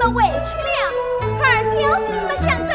们委屈了，二小姐怎么想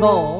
そ。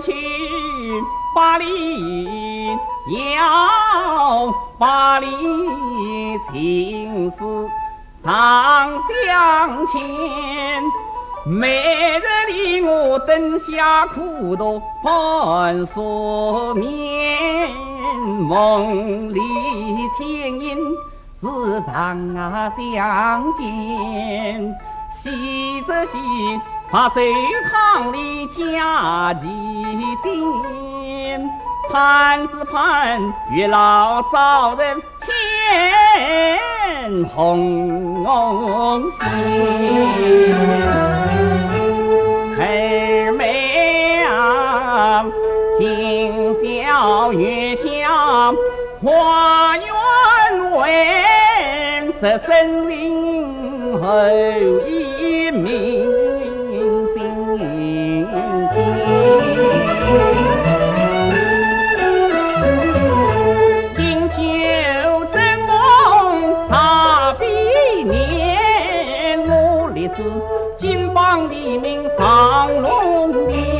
去百里遥百里情思常相牵。每日里我灯下苦读半宿眠，梦里倩影时常相见，喜则喜。怕水塘里加几点；盼只盼月老早人牵红线。今宵月下花园问，这森林后一明金榜题名上龙殿，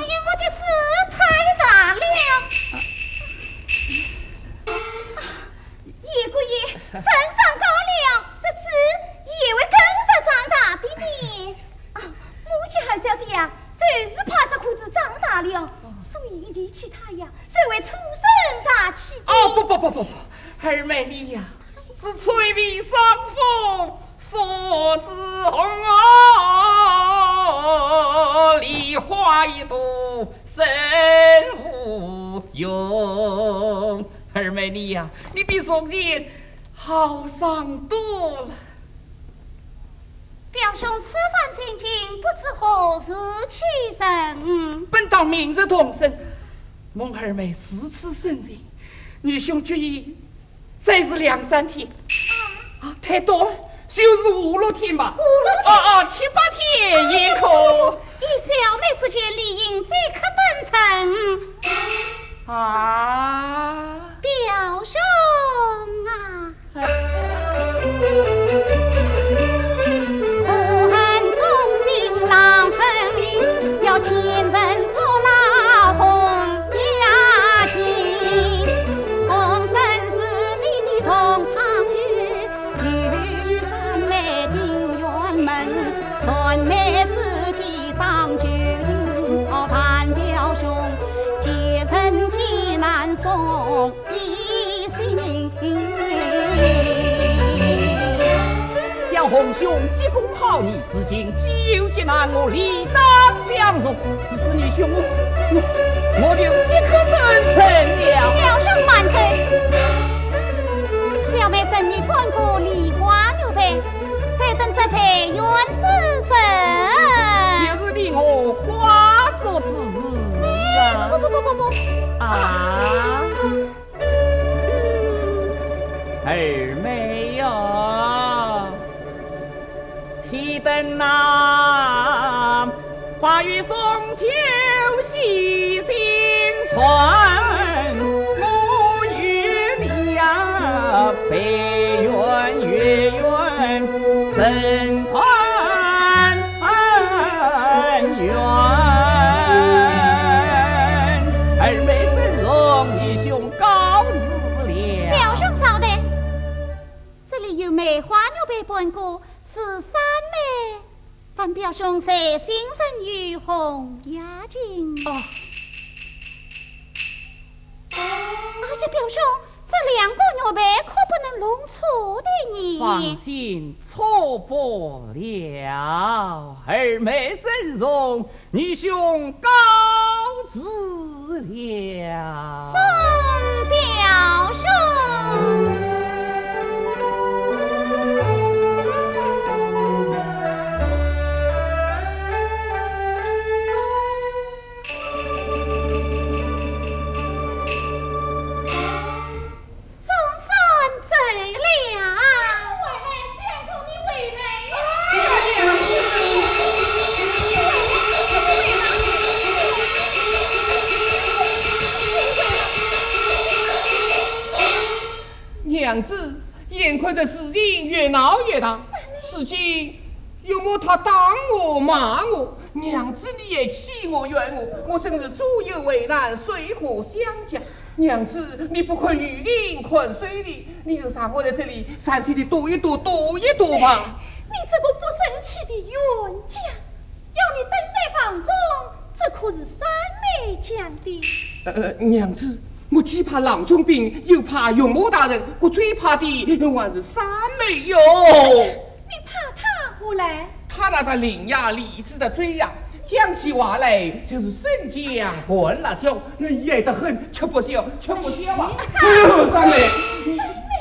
生长高了，这子也会跟着长大的呢。啊，母亲二小姐呀，谁是怕这裤子长大了，所以提起他呀，谁会出生大气的？哦，不不不不不，二妹你呀，是翠眉伤风。锁子红哦，梨花一朵深无用。二妹你呀，你比宋姐好上多了。表兄此番进京，不知何时起身？本当明日同生。孟二妹四次升京，女兄决意再是两三天。啊，太多。就是五六天吧，五六天，啊啊，七八天也可。以小妹之间，理应即刻登城。啊，表兄红兄，急功好义，事情救急难，我理当相助。此事女兄，我我我就即刻登城了。表兄慢走，小妹生你关过梨花牛背，待等这配元之神，就是你我化作之日。不不不不不啊！二妹提灯那花雨中秋细心传，我与你呀，北远月圆成团圆。二妹真容义兄高自了。表兄稍等，这里有梅花牛背半个。表兄在心生于红雅静。哦，哎呀，表兄，这两个牛背可不能弄错的你。放心，错不了。二妹真容，女兄告辞了。送表兄。骂我，娘子你也气我怨我，我真是左右为难，水火相加。娘子，你不困雨林，困水里，你就让我在这里散气的躲一躲，躲一躲吧。你这个不争气的冤家，要你蹲在房中，这可是三妹讲的。呃，娘子。我既怕郎中病，又怕岳母大人，我最怕的还是三妹哟。你怕他何来？他那是伶牙俐齿的嘴呀，讲起话来就是生姜灌辣椒，厉害得很，吃不消，吃不消啊！三妹，三妹，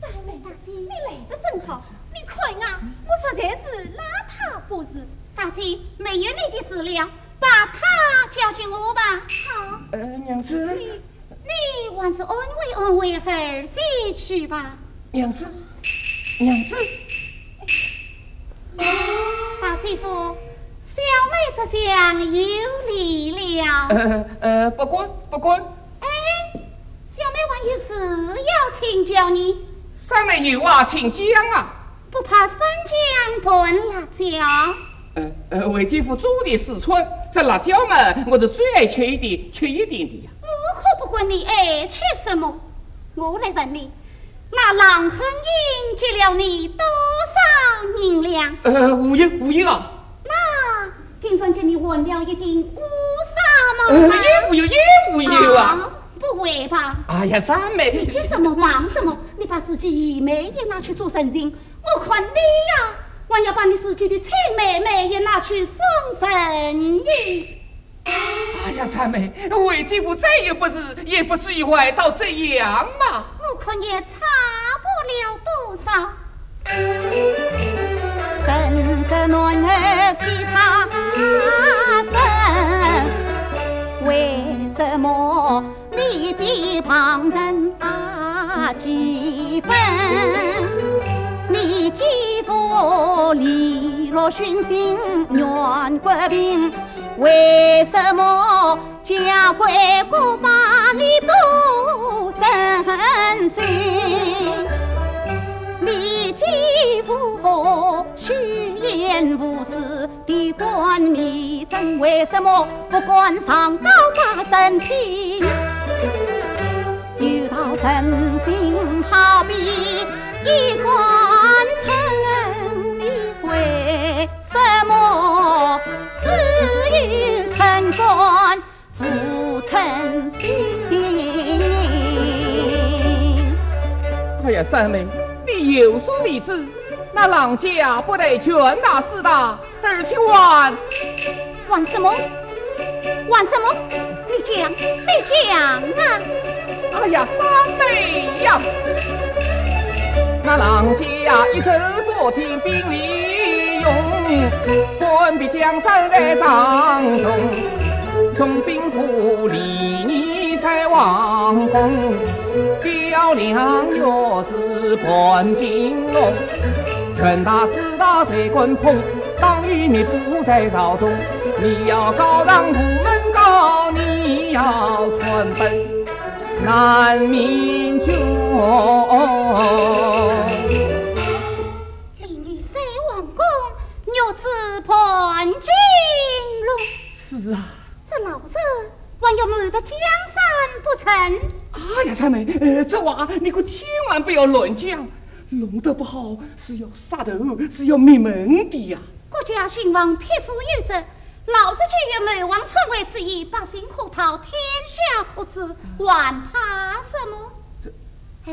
三妹大姐，你来得正好。你看啊，我实在是邋遢不是？大姐，没有你的事了，把他交给我吧。好。呃，娘子。你。你还是安慰安慰儿子去吧。娘子，娘子，大媳妇，小妹这厢有礼了。呃呃，不管不管，哎，小妹还有事要请教你。三妹有话请讲啊。不怕生姜拌辣椒。呃呃，为姐夫煮的四川，这辣椒嘛，我是最爱吃一点，吃一点的呀。我可不管你爱吃什么，我来问你，那郎恒英借了你多少银两？呃，无银无银啊。那听说借你还了一顶乌纱帽？呃，也无有也无有啊。不会吧？哎呀，三妹，你急什么忙什么？你把自己姨妹也拿去做神仙，我看你呀，还要把你自己的亲妹妹也拿去送神医。哎呀，三妹，为姐夫再也不是，也不至于坏到这样嘛。可也差不了多少。生是男儿气差生，为什么？你比旁人大几分？你继父利落熏心，愿国平，为什么家规不把你不人心？你继父趋炎无私的官迷真为什么不管上高八升天？遇到人心好比一三妹，你有所未知，那郎家不得权大势大，而且玩玩什么？玩什么？你讲，你讲啊！哎呀，三妹呀，那郎家一手做天兵利用，官逼江山在掌中，从兵府里你在王宫，雕梁月子伴金龙，权大势大谁敢碰？当与你不在朝中，你要高让府门高，你要传本。难明君，哎呀，三妹，呃，这话你可千万不要乱讲，弄得不好是要杀头，是要灭门的呀。国家兴亡，匹夫有责。老子既有谋王篡位之意，百姓可逃，天下可治，还怕什么？这，哎，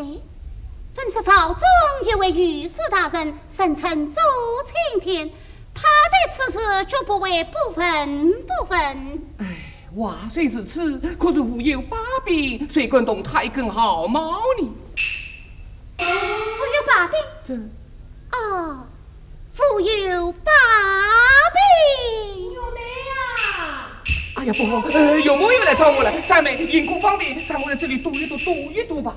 本是朝中一位御史大人，声称周青天，他对此事绝不为不闻不问。哎，话虽如此，可是无有把柄，谁敢动太根毫毛呢？吾有把柄？这，哦，吾有把柄。哎呀，不好，呃，有没有来找我了？三妹，因公方便，在我在这里赌一赌，赌一赌吧。